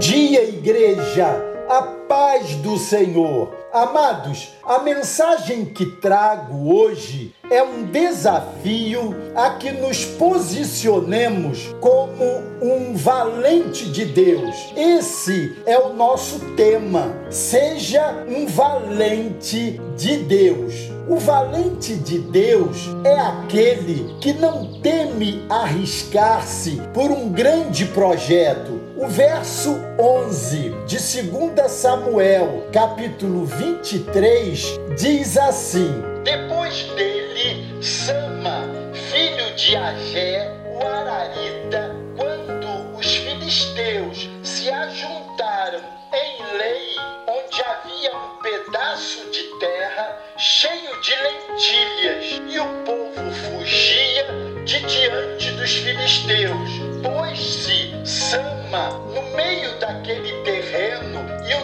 dia, igreja, a paz do Senhor. Amados, a mensagem que trago hoje é um desafio a que nos posicionemos como um valente de Deus. Esse é o nosso tema. Seja um valente de Deus. O valente de Deus é aquele que não teme arriscar-se por um grande projeto. O verso 11 de 2 Samuel, capítulo 23, diz assim: Depois dele, Sama, filho de Agé, o Ararita, quando os filisteus se ajuntaram em Lei, onde havia um pedaço de terra cheio de lentilhas, e o povo fugia de diante dos filisteus. Pôs-se Sama no meio daquele terreno e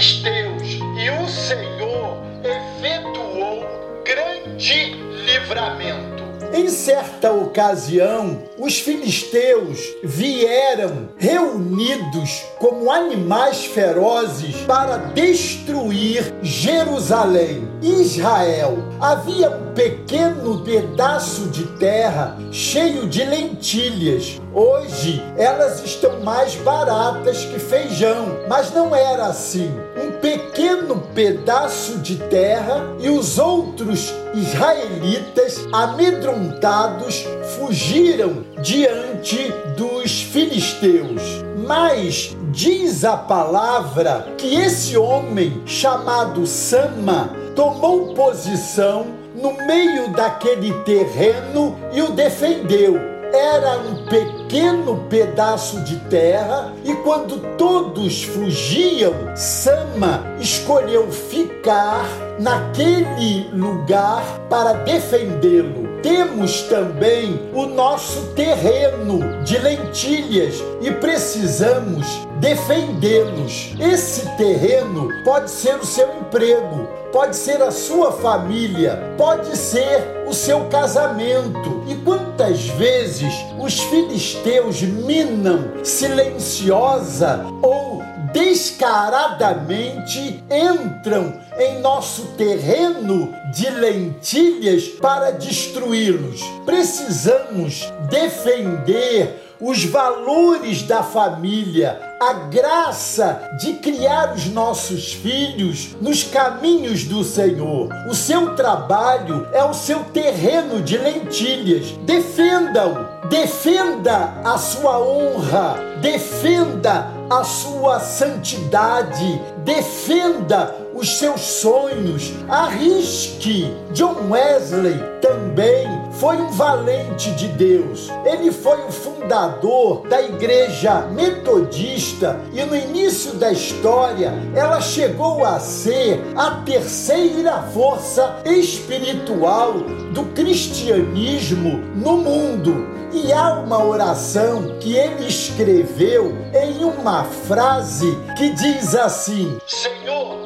filisteus, e o Senhor efetuou grande livramento. Em certa ocasião, os filisteus vieram reunidos como animais ferozes para destruir Jerusalém. Israel havia um pequeno pedaço de terra cheio de lentilhas. Hoje elas estão mais baratas que feijão, mas não era assim. Um pequeno pedaço de terra e os outros israelitas amedrontados fugiram diante dos filisteus. Mas diz a palavra que esse homem chamado Sama tomou posição no meio daquele terreno e o defendeu era um pequeno pedaço de terra e quando todos fugiam, Sama escolheu ficar naquele lugar para defendê-lo. Temos também o nosso terreno de lentilhas e precisamos defendê-los. Esse terreno pode ser o seu emprego, pode ser a sua família, pode ser o seu casamento. E quantas vezes os filisteus minam silenciosa ou descaradamente entram em nosso terreno de lentilhas para destruí-los. Precisamos defender os valores da família, a graça de criar os nossos filhos nos caminhos do Senhor. O seu trabalho é o seu terreno de lentilhas. Defenda-o, defenda a sua honra, defenda a sua santidade, defenda os seus sonhos, arrisque. John Wesley também foi um valente de Deus. Ele foi o fundador da igreja metodista e no início da história ela chegou a ser a terceira força espiritual do cristianismo no mundo. E há uma oração que ele escreveu em uma frase que diz assim: Senhor,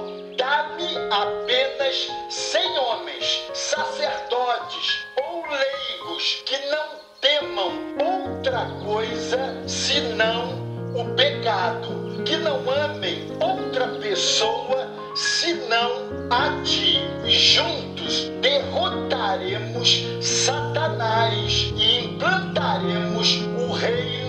apenas cem homens, sacerdotes ou leigos que não temam outra coisa senão o pecado, que não amem outra pessoa senão a ti. E juntos derrotaremos Satanás e implantaremos o reino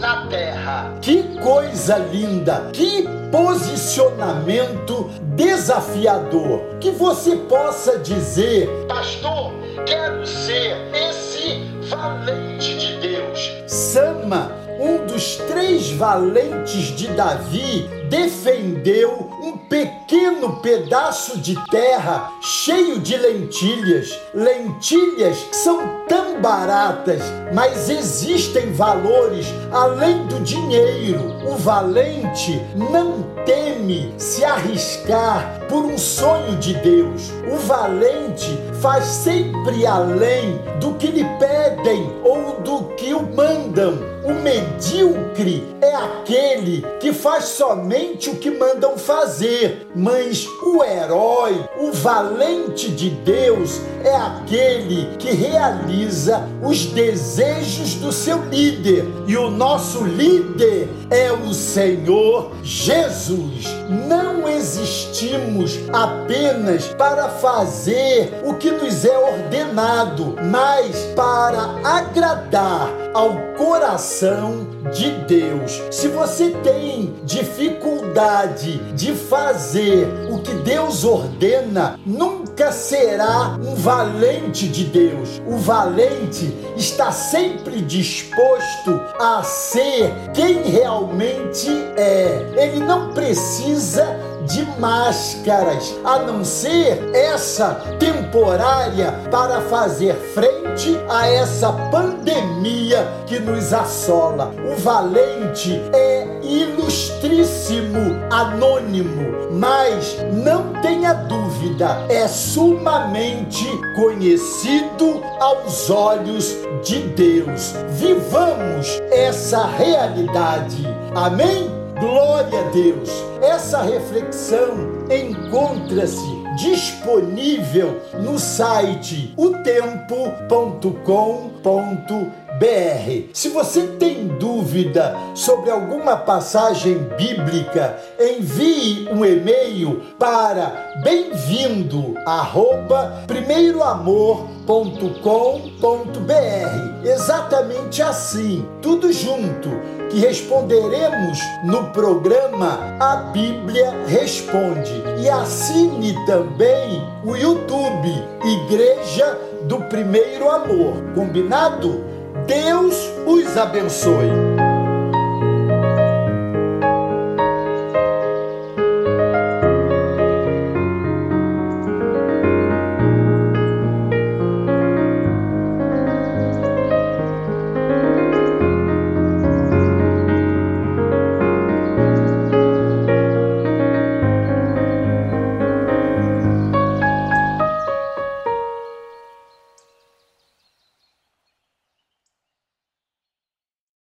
na terra. Que coisa linda! Que posicionamento desafiador! Que você possa dizer, Pastor, quero ser esse valente de Deus. Sama, um dos três valentes de Davi, defendeu pequeno pedaço de terra cheio de lentilhas. Lentilhas são tão baratas, mas existem valores além do dinheiro. O valente não teme se arriscar por um sonho de Deus. O valente faz sempre além do que lhe pedem ou do que o mandam. O medíocre é aquele que faz somente o que mandam fazer, mas o herói, o valente de Deus, é aquele que realiza os desejos do seu líder. E o nosso líder é o Senhor Jesus. Não existimos apenas para fazer o que nos é ordenado, mas para agradar ao coração de Deus. Se você tem dificuldade de fazer o que Deus ordena, nunca será um valente de Deus. O valente está sempre disposto a ser quem realmente é. Ele não precisa de máscaras, a não ser essa temporária para fazer frente a essa pandemia que nos assola. O valente é ilustríssimo, anônimo, mas não tenha dúvida, é sumamente conhecido aos olhos de Deus. Vivamos essa realidade. Amém? Glória a Deus! Essa reflexão encontra-se disponível no site otempo.com.br br. Se você tem dúvida sobre alguma passagem bíblica, envie um e-mail para bem-vindo arroba primeiroamor.com.br. Exatamente assim, tudo junto, que responderemos no programa A Bíblia Responde. E assine também o YouTube Igreja do Primeiro Amor. Combinado? Deus os abençoe.